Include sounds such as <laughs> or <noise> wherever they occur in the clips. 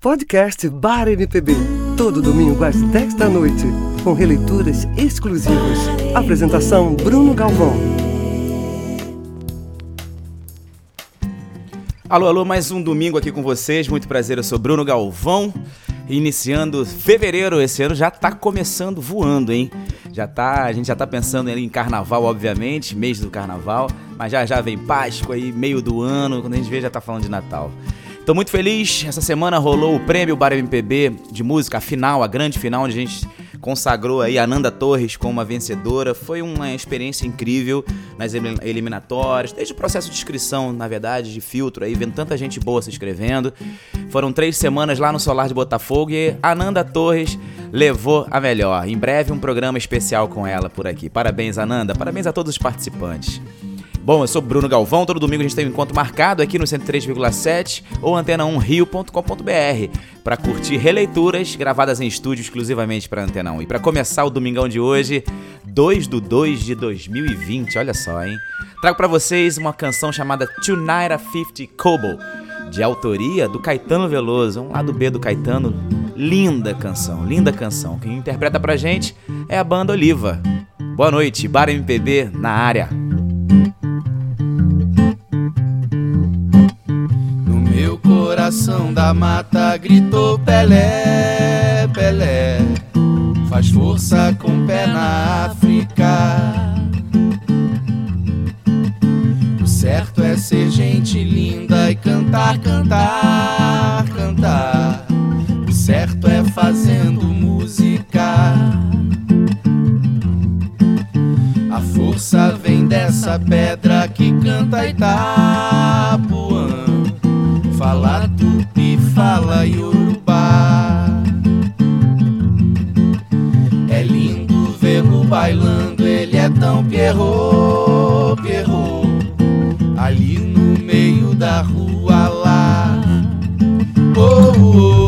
Podcast Bar MPB. Todo domingo às 10 da noite. Com releituras exclusivas. Apresentação Bruno Galvão. Alô, alô, mais um domingo aqui com vocês. Muito prazer, eu sou Bruno Galvão. Iniciando fevereiro, esse ano já tá começando voando, hein? Já tá, a gente já tá pensando em carnaval, obviamente, mês do carnaval, mas já já vem Páscoa aí, meio do ano, quando a gente vê já tá falando de Natal. Tô muito feliz. Essa semana rolou o prêmio Bar MPB de música, a final, a grande final, onde a gente consagrou aí a Ananda Torres como uma vencedora. Foi uma experiência incrível nas eliminatórias, desde o processo de inscrição, na verdade, de filtro aí, vendo tanta gente boa se inscrevendo. Foram três semanas lá no Solar de Botafogo e a Ananda Torres levou a melhor. Em breve, um programa especial com ela por aqui. Parabéns, Ananda. Parabéns a todos os participantes. Bom, eu sou Bruno Galvão, todo domingo a gente tem um encontro marcado aqui no 103,7 ou antena1rio.com.br para curtir releituras gravadas em estúdio exclusivamente para Antena 1. E para começar o domingão de hoje, 2 do 2 de 2020, olha só, hein? Trago para vocês uma canção chamada Tonight a 50 Kobo, de autoria do Caetano Veloso, um lado B do Caetano. Linda canção, linda canção. Quem interpreta pra gente é a banda Oliva. Boa noite, Bar MPB na área. Coração da mata gritou Pelé, Pelé. Faz força com pé na África. O certo é ser gente linda e cantar, cantar, cantar. O certo é fazendo música. A força vem dessa pedra que canta Itapuã ele é tão pierrot, pierrot. Ali no meio da rua lá. Oh, oh. Oh,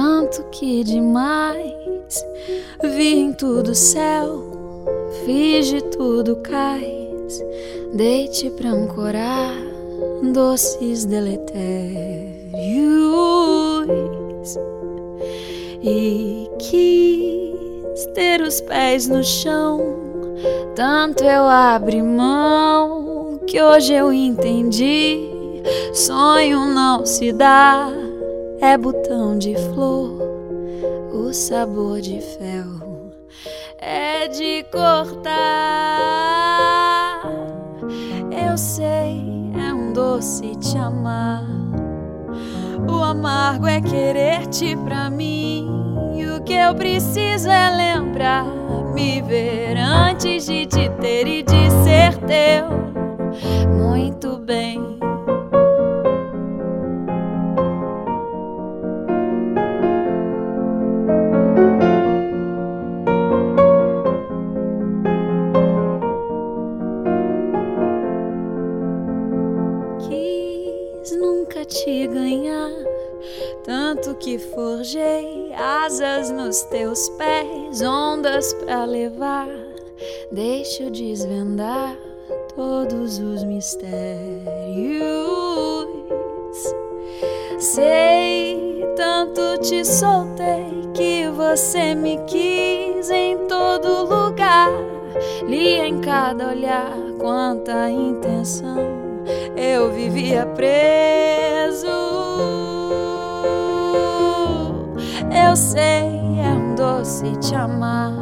tanto que demais. Vi em tudo céu, fiz de tudo cais, dei-te pra ancorar doces deletérios. E quis ter os pés no chão, tanto eu abri mão que hoje eu entendi Sonho não se dá, é botão de flor, o sabor de fel é de cortar. Eu sei, é um doce te amar. O amargo é querer-te pra mim. O que eu preciso é lembrar, me ver antes de te ter e de ser teu. Muito bem. Que forjei asas nos teus pés, ondas para levar. Deixa eu desvendar todos os mistérios. Sei, tanto te soltei que você me quis em todo lugar. Li em cada olhar quanta intenção eu vivia preso. Eu sei, é um doce te amar.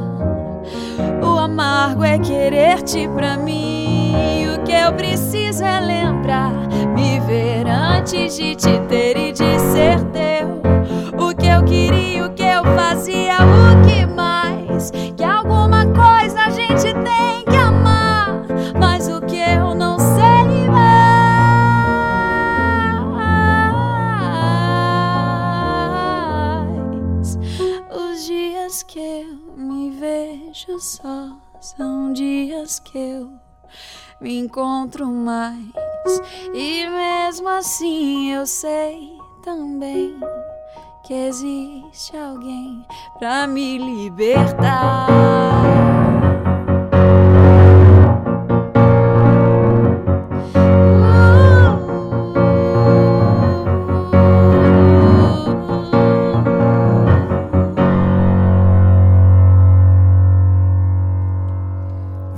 O amargo é querer-te pra mim. O que eu preciso é lembrar, me ver antes de te ter e de ser teu. O que eu queria, encontro mais. E mesmo assim eu sei também que existe alguém pra me libertar.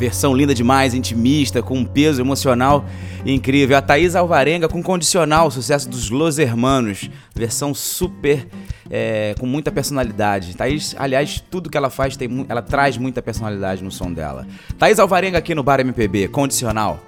Versão linda demais, intimista, com um peso emocional incrível. A Thaís Alvarenga com condicional, sucesso dos Los Hermanos, versão super é, com muita personalidade. Thaís, aliás, tudo que ela faz, tem, ela traz muita personalidade no som dela. Thaís Alvarenga aqui no Bar MPB, condicional.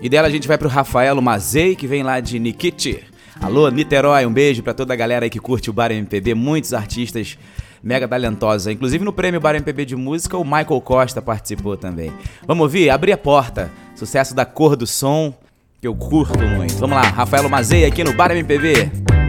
E dela a gente vai pro Rafaelo Mazei, que vem lá de Nikiti. Alô, Niterói, um beijo para toda a galera aí que curte o Bar MPB, muitos artistas mega talentosa. Inclusive no prêmio Bar MPB de Música, o Michael Costa participou também. Vamos ouvir? Abrir a porta. Sucesso da cor do som, que eu curto muito. Vamos lá, Rafael Mazei aqui no Bar MPB.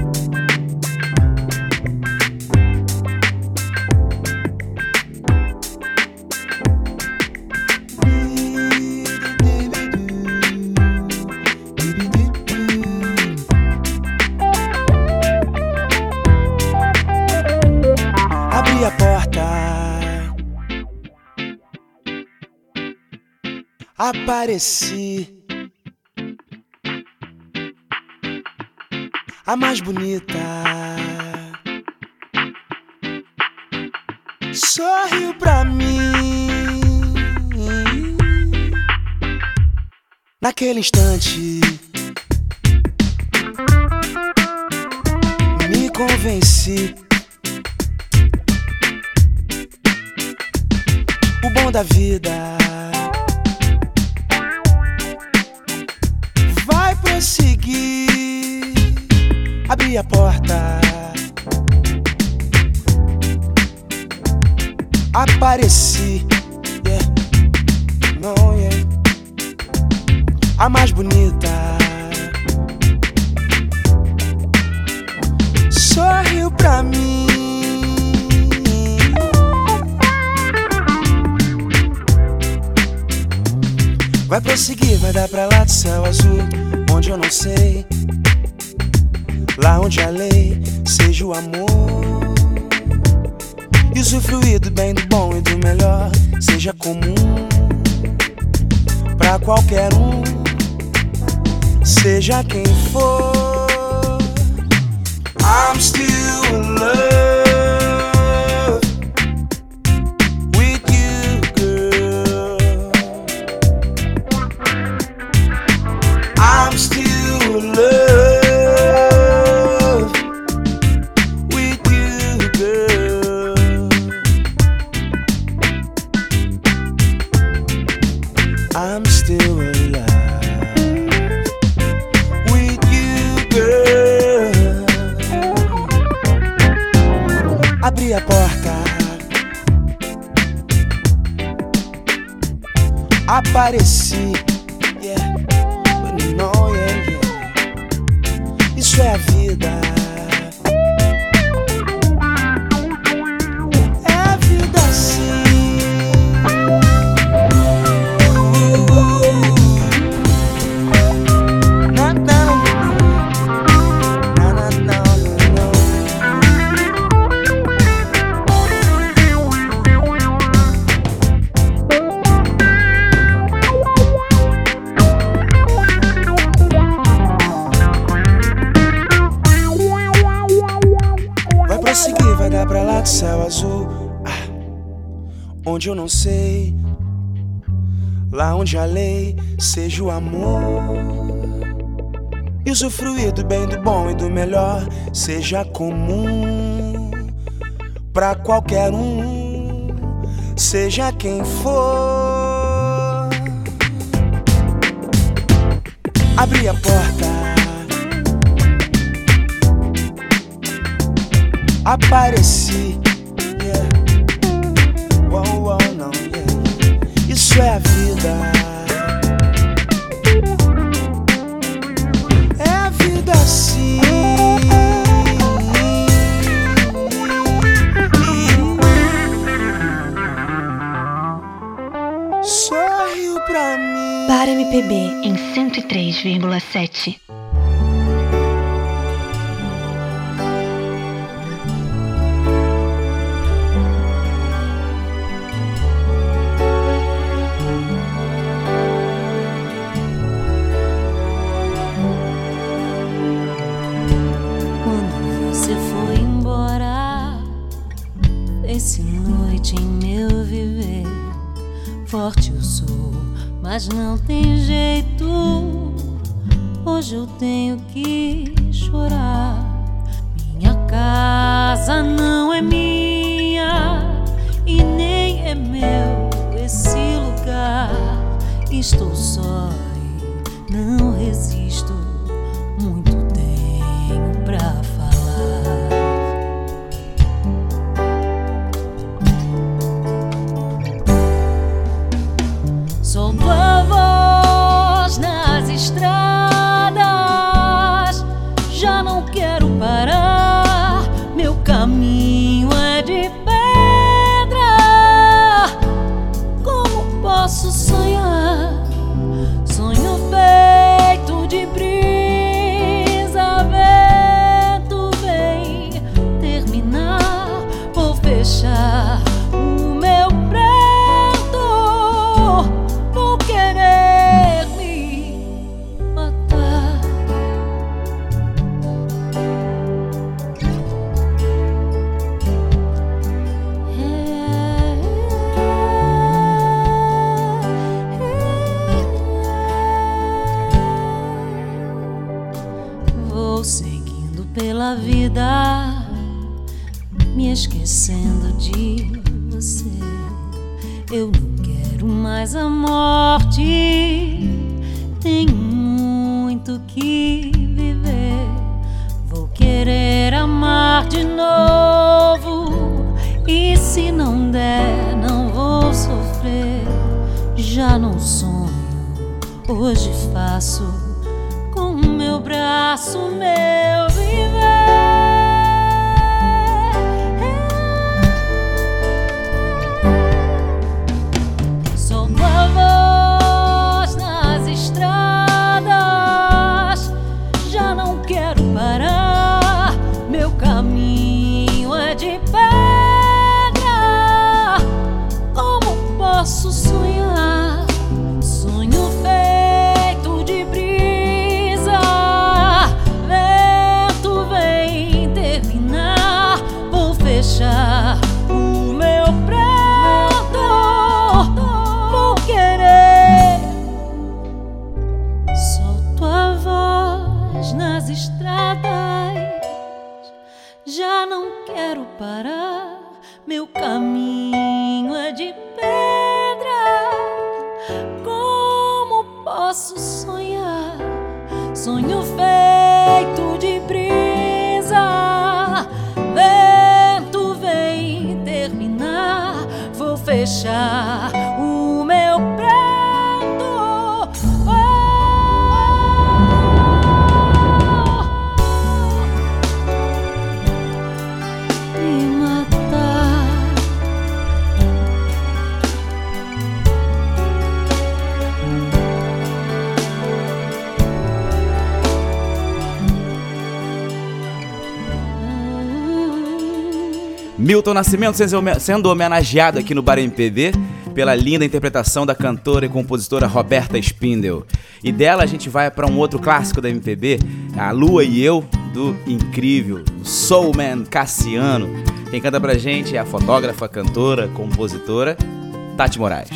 Apareci. A mais bonita sorriu pra mim. Naquele instante, vejo amor e usufruir do bem, do bom e do melhor seja comum para qualquer um, seja quem for. Abri a porta. Apareci, yeah. Uou, não, yeah. Isso é a vida. 7,7. nas estradas. Já não quero parar, meu caminho é de pedra. Como posso sonhar? Sonho feito de brisa. Vento vem terminar, vou fechar. Milton Nascimento sendo- homenageado aqui no Bar MPB pela linda interpretação da cantora e compositora Roberta Spindel. E dela a gente vai para um outro clássico da MPB, A Lua e Eu, do incrível Soulman Cassiano. Quem canta pra gente é a fotógrafa, cantora, compositora Tati Moraes.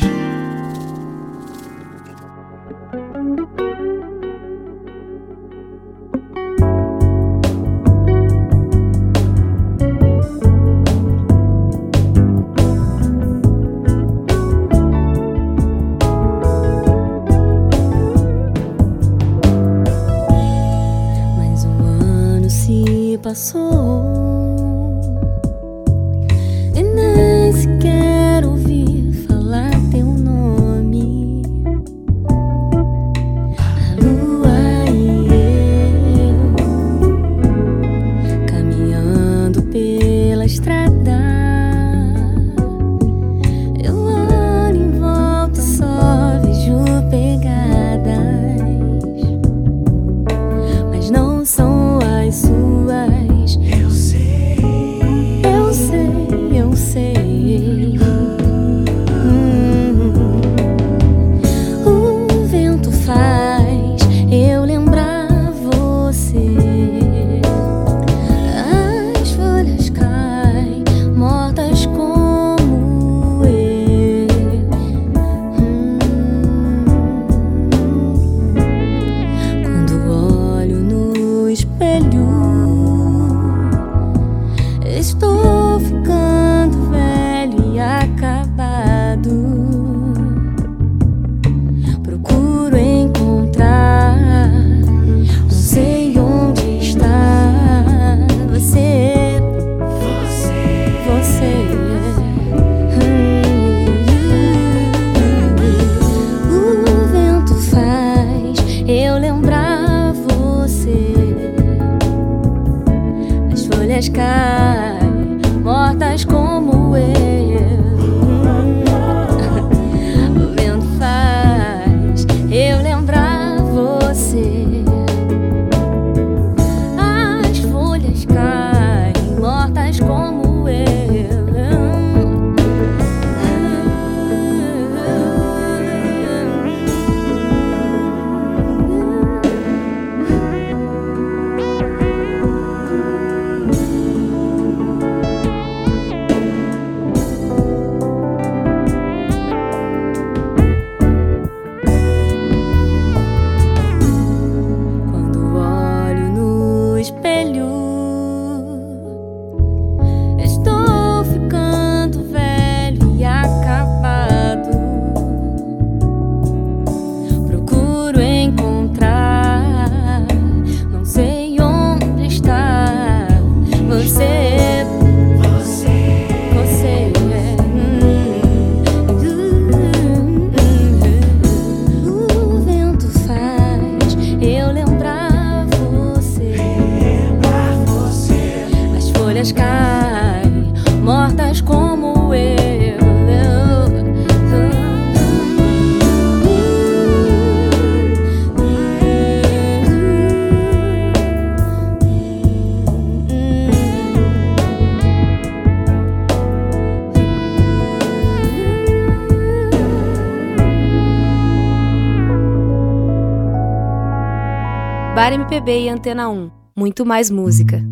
E Antena Um, Muito mais música.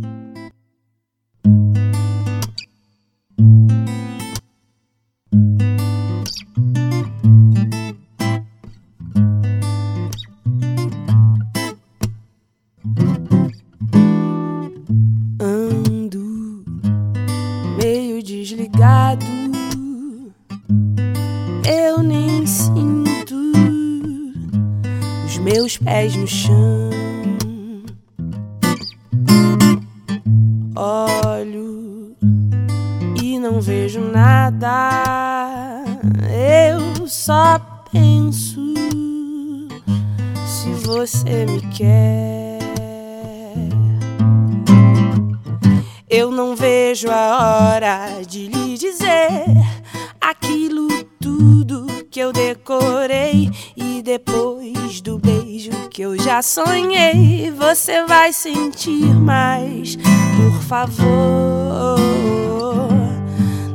Ando meio desligado. Eu nem sinto os meus pés no chão. Você me quer. Eu não vejo a hora de lhe dizer aquilo tudo que eu decorei e depois do beijo que eu já sonhei, você vai sentir mais. Por favor,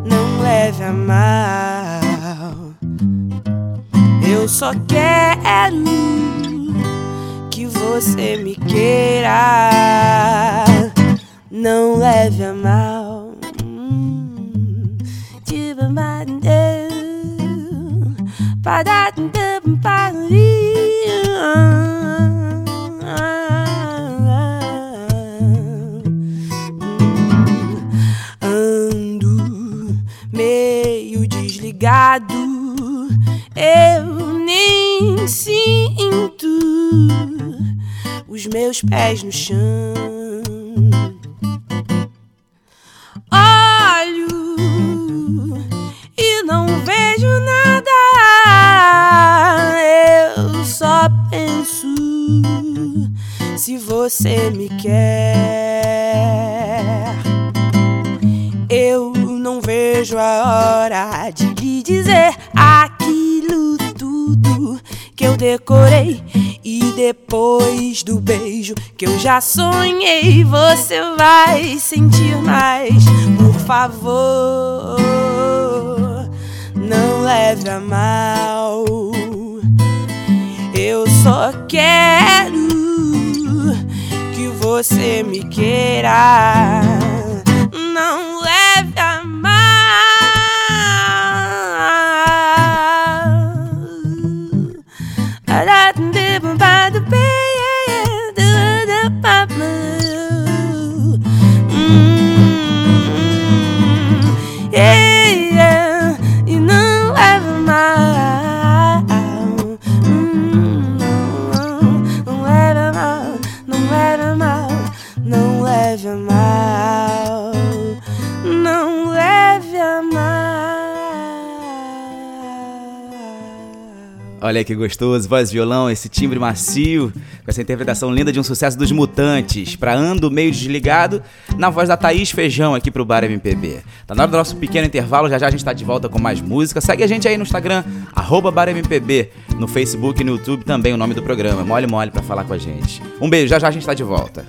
não leve a mal. Eu só quero que você me queira. Não leve a mal. Hum, Ando meio desligado, eu nem sinto os meus pés no chão. Olho e não vejo nada. Eu só penso se você me quer. Eu não vejo a hora de lhe dizer aquilo tudo que eu decorei. E depois do beijo que eu já sonhei, você vai sentir mais. Por favor, não leve a mal. Eu só quero que você me queira. living by the bay, doing the my blue. Mm. Olha que gostoso, voz violão, esse timbre macio, com essa interpretação linda de um sucesso dos Mutantes, pra Ando Meio Desligado, na voz da Thaís Feijão aqui pro Bar MPB. Tá na hora do nosso pequeno intervalo, já já a gente tá de volta com mais música. Segue a gente aí no Instagram, arroba Bar MPB, no Facebook e no YouTube também o nome do programa, mole mole pra falar com a gente. Um beijo, já já a gente tá de volta.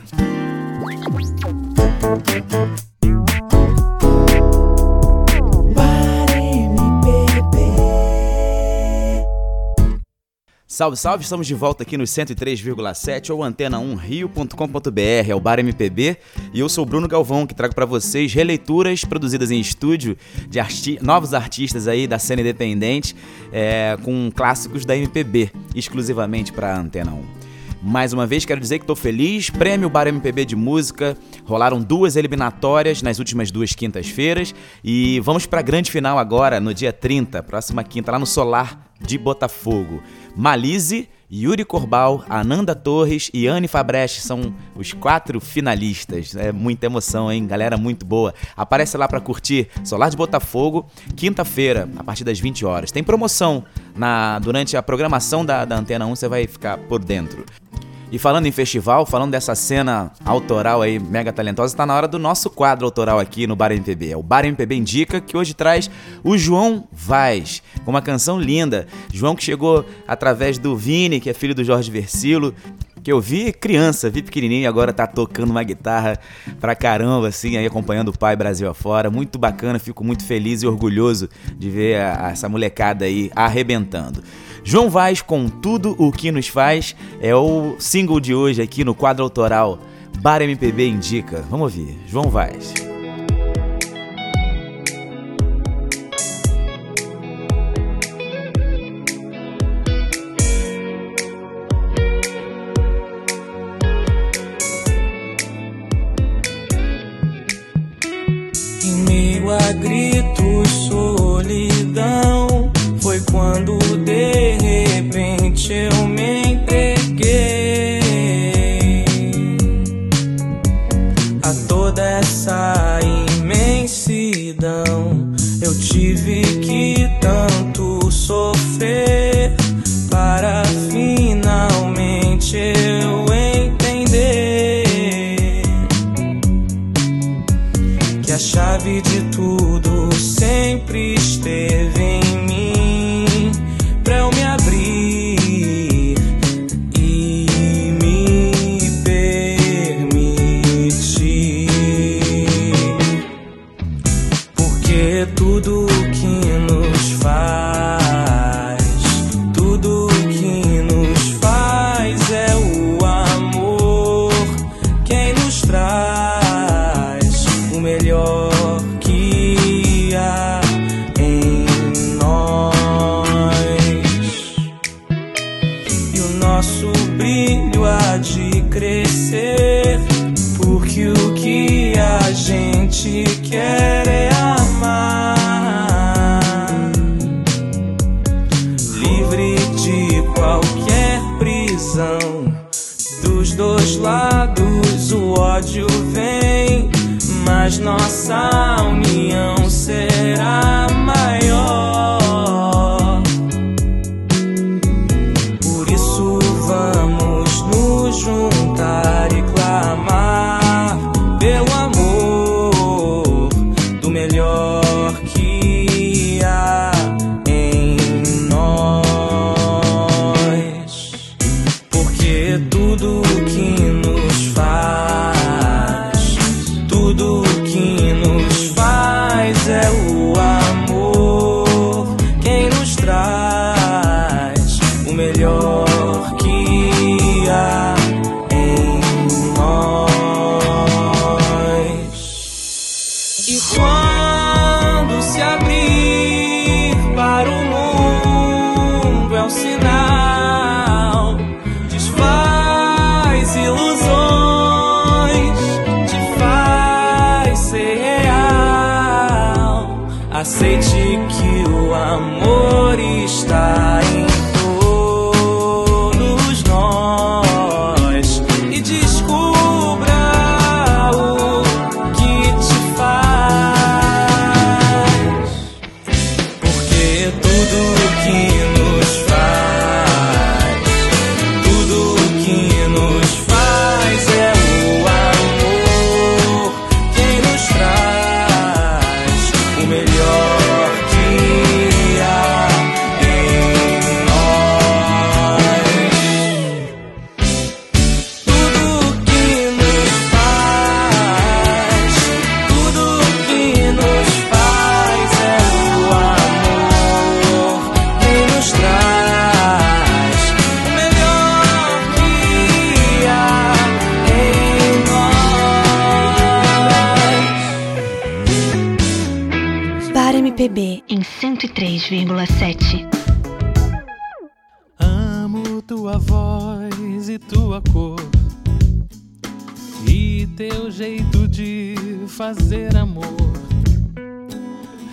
Salve, salve, estamos de volta aqui no 103,7 ou antena1rio.com.br, é o Bar MPB, e eu sou Bruno Galvão, que trago para vocês releituras produzidas em estúdio de arti novos artistas aí da cena independente, é, com clássicos da MPB, exclusivamente para Antena 1. Mais uma vez quero dizer que estou feliz. Prêmio Bar MPB de Música. Rolaram duas eliminatórias nas últimas duas quintas-feiras. E vamos para a grande final agora, no dia 30, próxima quinta, lá no Solar de Botafogo. Malise, Yuri Corbal, Ananda Torres e Anne Fabrecht são os quatro finalistas. É muita emoção, hein? Galera muito boa. Aparece lá para curtir Solar de Botafogo, quinta-feira, a partir das 20 horas. Tem promoção na durante a programação da, da Antena 1, você vai ficar por dentro. E falando em festival, falando dessa cena autoral aí, mega talentosa, tá na hora do nosso quadro autoral aqui no Bar MPB. É o Bar MPB Indica, que hoje traz o João Vaz, com uma canção linda. João que chegou através do Vini, que é filho do Jorge Versilo, que eu vi criança, vi pequenininho e agora tá tocando uma guitarra pra caramba, assim, aí acompanhando o pai Brasil afora. Muito bacana, fico muito feliz e orgulhoso de ver a, a, essa molecada aí arrebentando. João Vaz com Tudo o que nos faz é o single de hoje aqui no quadro autoral Bar MPB Indica. Vamos ouvir, João Vaz. Meio a gritos, solidão. Foi quando repente eu me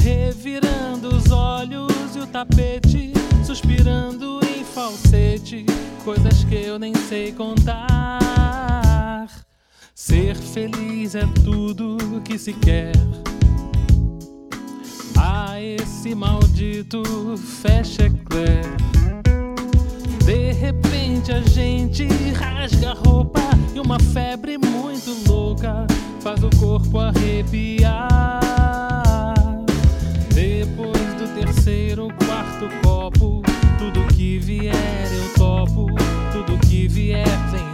Revirando os olhos e o tapete, suspirando em falsete, coisas que eu nem sei contar. Ser feliz é tudo que se quer. Ah, esse maldito Fechecler. De repente a gente rasga a roupa e uma febre muito louca faz o corpo arrepiar. Depois do terceiro quarto copo, tudo que vier eu topo, tudo que vier vem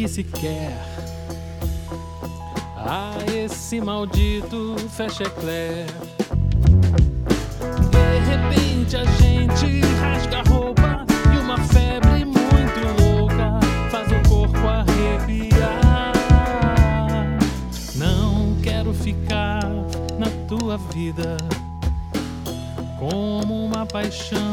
que se quer. Ah, esse maldito fecha. De repente a gente rasga a roupa e uma febre muito louca faz o corpo arrepiar. Não quero ficar na tua vida como uma paixão.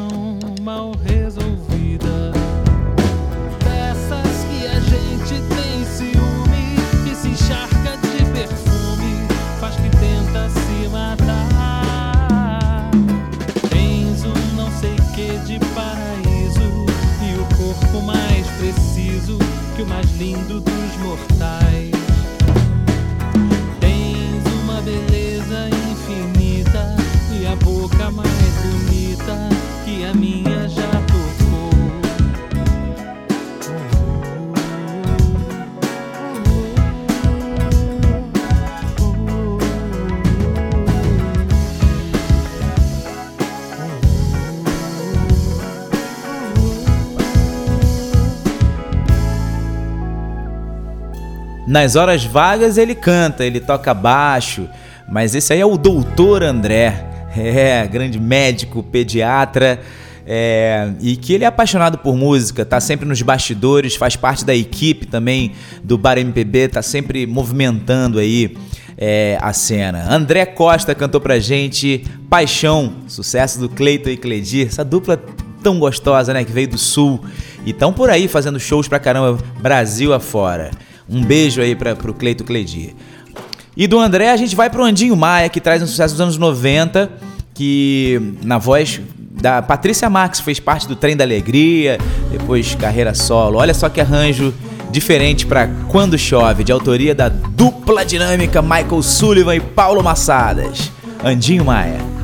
Nas horas vagas ele canta, ele toca baixo, mas esse aí é o Doutor André, <laughs> é, grande médico, pediatra, é, e que ele é apaixonado por música, tá sempre nos bastidores, faz parte da equipe também do Bar MPB, tá sempre movimentando aí é, a cena. André Costa cantou pra gente Paixão, sucesso do Cleiton e Cledir, essa dupla tão gostosa, né, que veio do Sul e tão por aí fazendo shows pra caramba, Brasil afora. Um beijo aí pra, pro Cleito Cledir. E do André a gente vai pro Andinho Maia, que traz um sucesso dos anos 90, que na voz da Patrícia Marques fez parte do Trem da Alegria, depois carreira solo. Olha só que arranjo diferente para Quando Chove, de autoria da dupla dinâmica Michael Sullivan e Paulo Massadas. Andinho Maia.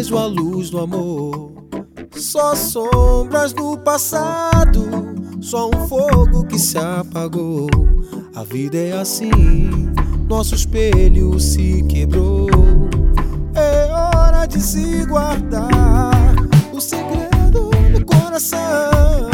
Vejo a luz do amor. Só sombras do passado, só um fogo que se apagou. A vida é assim, nosso espelho se quebrou. É hora de se guardar o segredo no coração.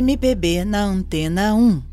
MPB na Antena 1.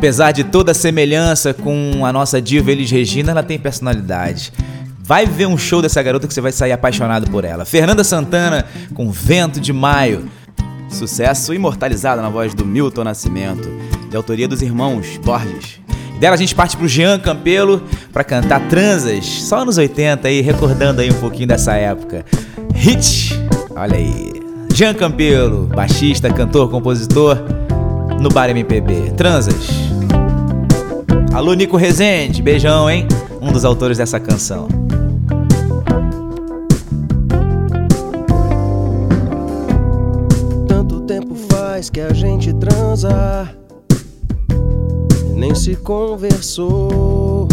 Apesar de toda a semelhança com a nossa diva Elis Regina, ela tem personalidade. Vai ver um show dessa garota que você vai sair apaixonado por ela. Fernanda Santana com Vento de Maio. Sucesso imortalizado na voz do Milton Nascimento, de autoria dos irmãos Borges. Dela a gente parte pro Jean Campelo para cantar Transas, só nos 80 aí, recordando aí um pouquinho dessa época. Hit, olha aí. Jean Campelo, baixista, cantor, compositor, no Bar MPB. Transas. Alô, Nico Rezende, beijão, hein? Um dos autores dessa canção. Tanto tempo faz que a gente transa nem se conversou.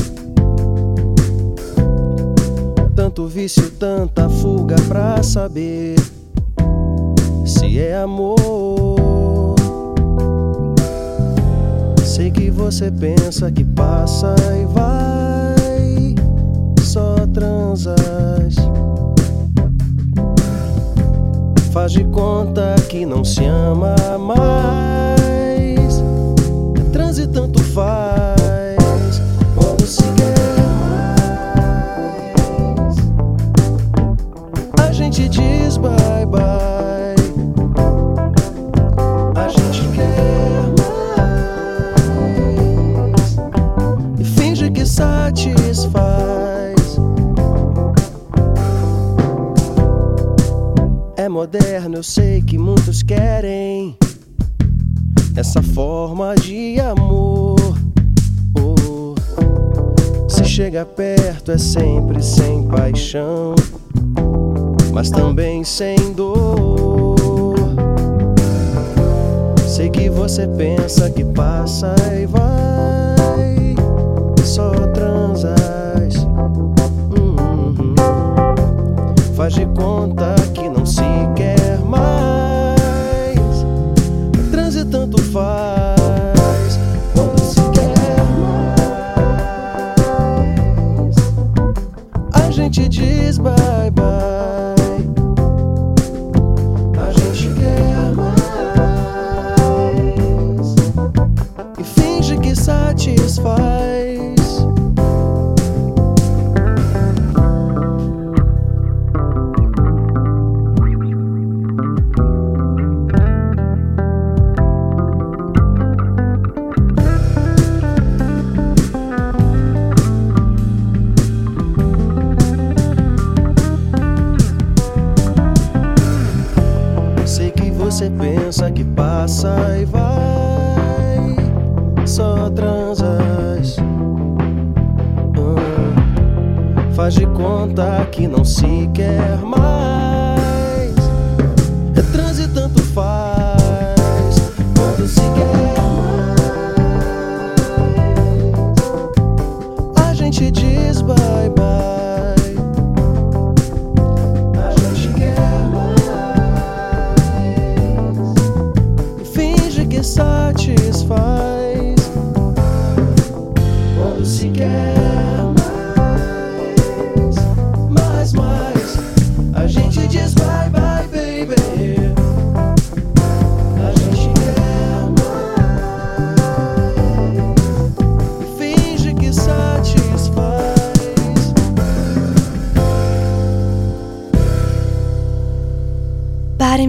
Tanto vício, tanta fuga pra saber se é amor. Você pensa que passa e vai, só transas. Faz de conta que não se ama mais. Moderno, eu sei que muitos querem essa forma de amor. Oh, se chega perto é sempre sem paixão, mas também sem dor. Sei que você pensa que passa e vai, só transas. Uhum. Faz de conta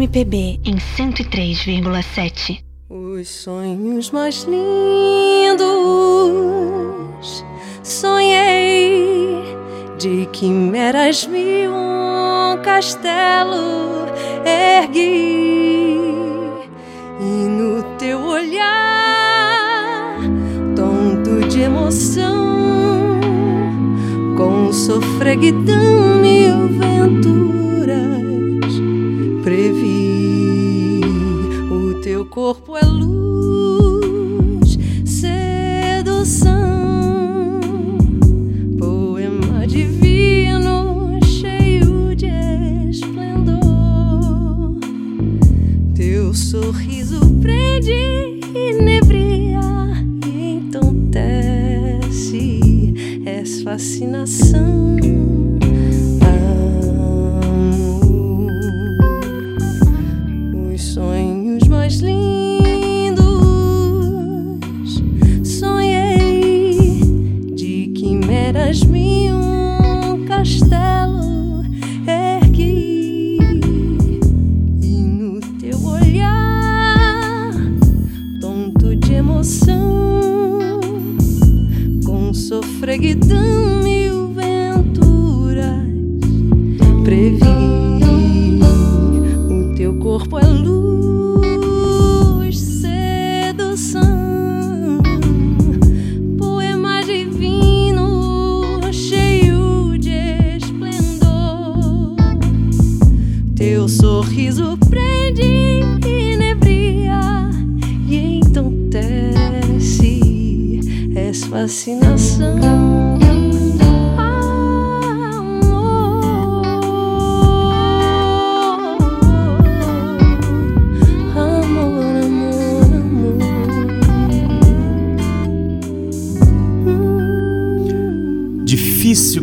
MPB em 103,7. Os sonhos mais lindos. Sonhei de quimeras vi um castelo ergui. E no teu olhar tonto de emoção com sofreguidão mil venturas corpo é luz sedução poema divino cheio de esplendor. Teu sorriso prende inebria e entontece és fascinação fascinação.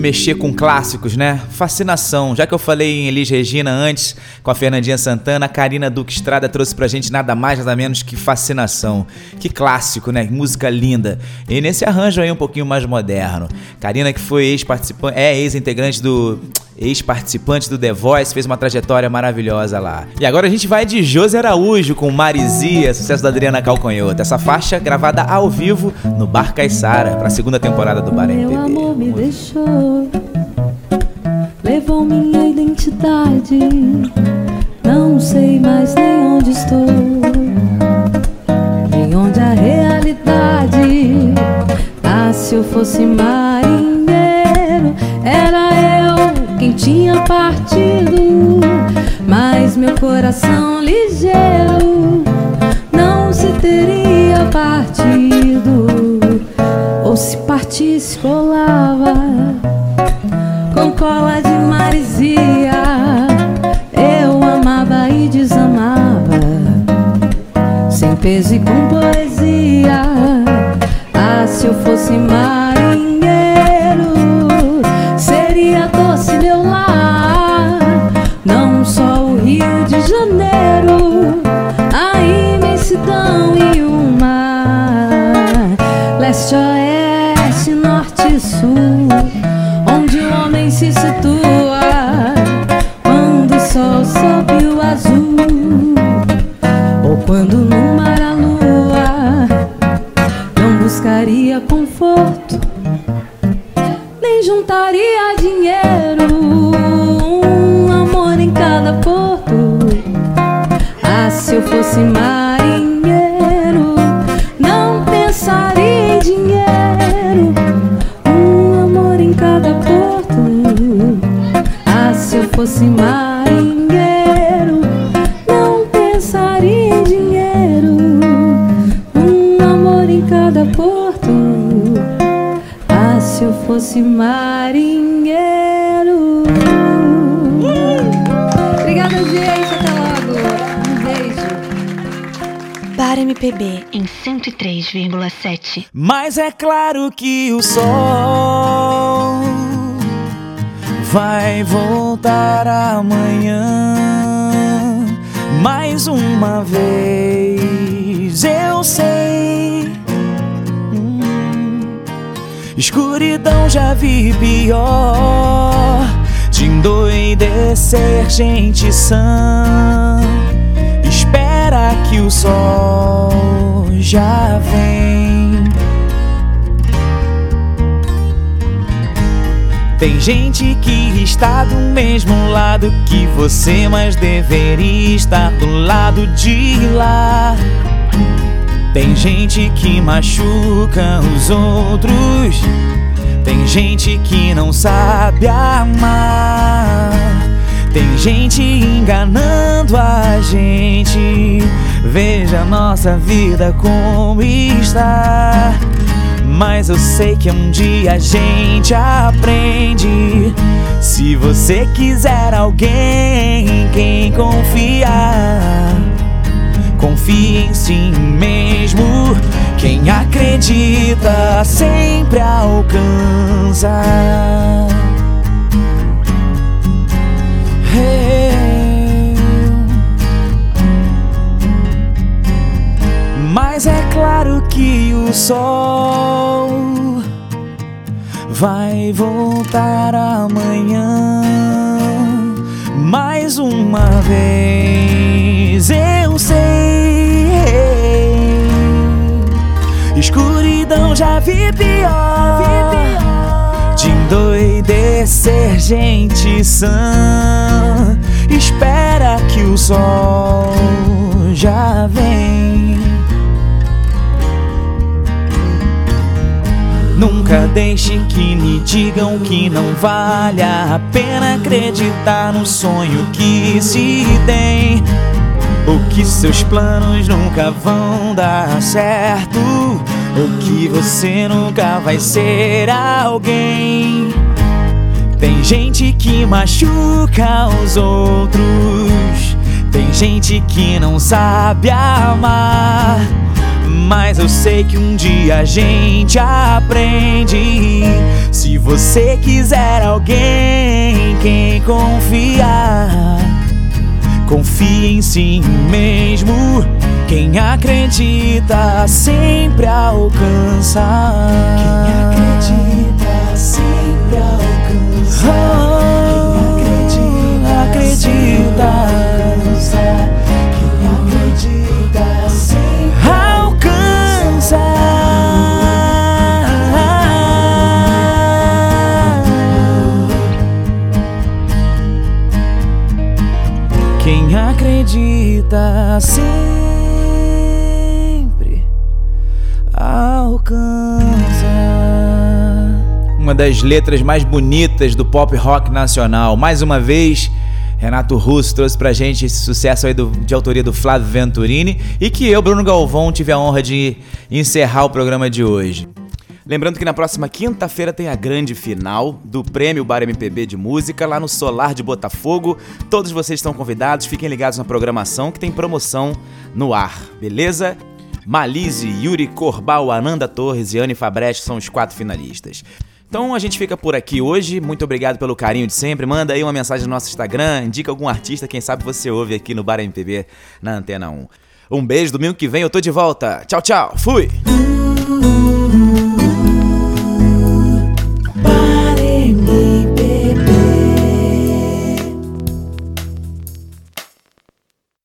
Mexer com clássicos, né? Fascinação. Já que eu falei em Elis Regina antes, com a Fernandinha Santana, a Karina Duque Estrada trouxe pra gente nada mais, nada menos que Fascinação. Que clássico, né? Música linda. E nesse arranjo aí um pouquinho mais moderno. Karina que foi ex-participante, é ex-integrante do ex-participante do The Voice, fez uma trajetória maravilhosa lá. E agora a gente vai de José Araújo com Marizia, sucesso da Adriana Calcanhoto. Essa faixa gravada ao vivo no Bar Caissara, pra segunda temporada do Bar Meu MPB. amor me deixou, levou minha identidade. Não sei mais nem onde estou, nem onde a realidade. Ah, se eu fosse marinheiro, tinha partido. Mas meu coração ligeiro não se teria partido. Ou se partisse, colava com cola de marisia. Eu amava e desamava, sem peso e com poesia. Ah, se eu fosse marinheiro, Janeiro, a imensidão e o mar. Leste, oeste, norte e sul, claro que o sol vai voltar amanhã. Mais uma vez, eu sei. Hum, escuridão já vi pior. De endoidecer gente sã. Espera que o sol já vem. Tem gente que está do mesmo lado que você, mas deveria estar do lado de lá. Tem gente que machuca os outros. Tem gente que não sabe amar. Tem gente enganando a gente. Veja nossa vida como está. Mas eu sei que um dia a gente aprende. Se você quiser alguém em quem confiar, confie em si mesmo. Quem acredita sempre alcança. Mas é claro que o sol vai voltar amanhã. Mais uma vez eu sei. Escuridão já vi pior. De endoidecer gente sã. Espera que o sol já vem. Nunca deixe que lhe digam que não vale a pena acreditar no sonho que se tem. Ou que seus planos nunca vão dar certo. ou que você nunca vai ser alguém. Tem gente que machuca os outros, tem gente que não sabe amar. Mas eu sei que um dia a gente aprende. Se você quiser alguém quem confiar, confie em si mesmo. Quem acredita sempre alcança. Quem acredita sempre alcança. Quem acredita, acredita. alcança. Acredita sempre alcança. Uma das letras mais bonitas do pop rock nacional. Mais uma vez, Renato Russo trouxe pra gente esse sucesso aí do- de autoria do Flávio Venturini e que eu, Bruno Galvão, tive a honra de encerrar o programa de hoje. Lembrando que na próxima quinta-feira tem a grande final do Prêmio Bar MPB de Música lá no Solar de Botafogo. Todos vocês estão convidados, fiquem ligados na programação que tem promoção no ar, beleza? Malise, Yuri Corbal, Ananda Torres e Anne Fabrecht são os quatro finalistas. Então a gente fica por aqui hoje. Muito obrigado pelo carinho de sempre. Manda aí uma mensagem no nosso Instagram, indica algum artista, quem sabe você ouve aqui no Bar MPB na Antena 1. Um beijo, domingo que vem eu tô de volta. Tchau, tchau. Fui!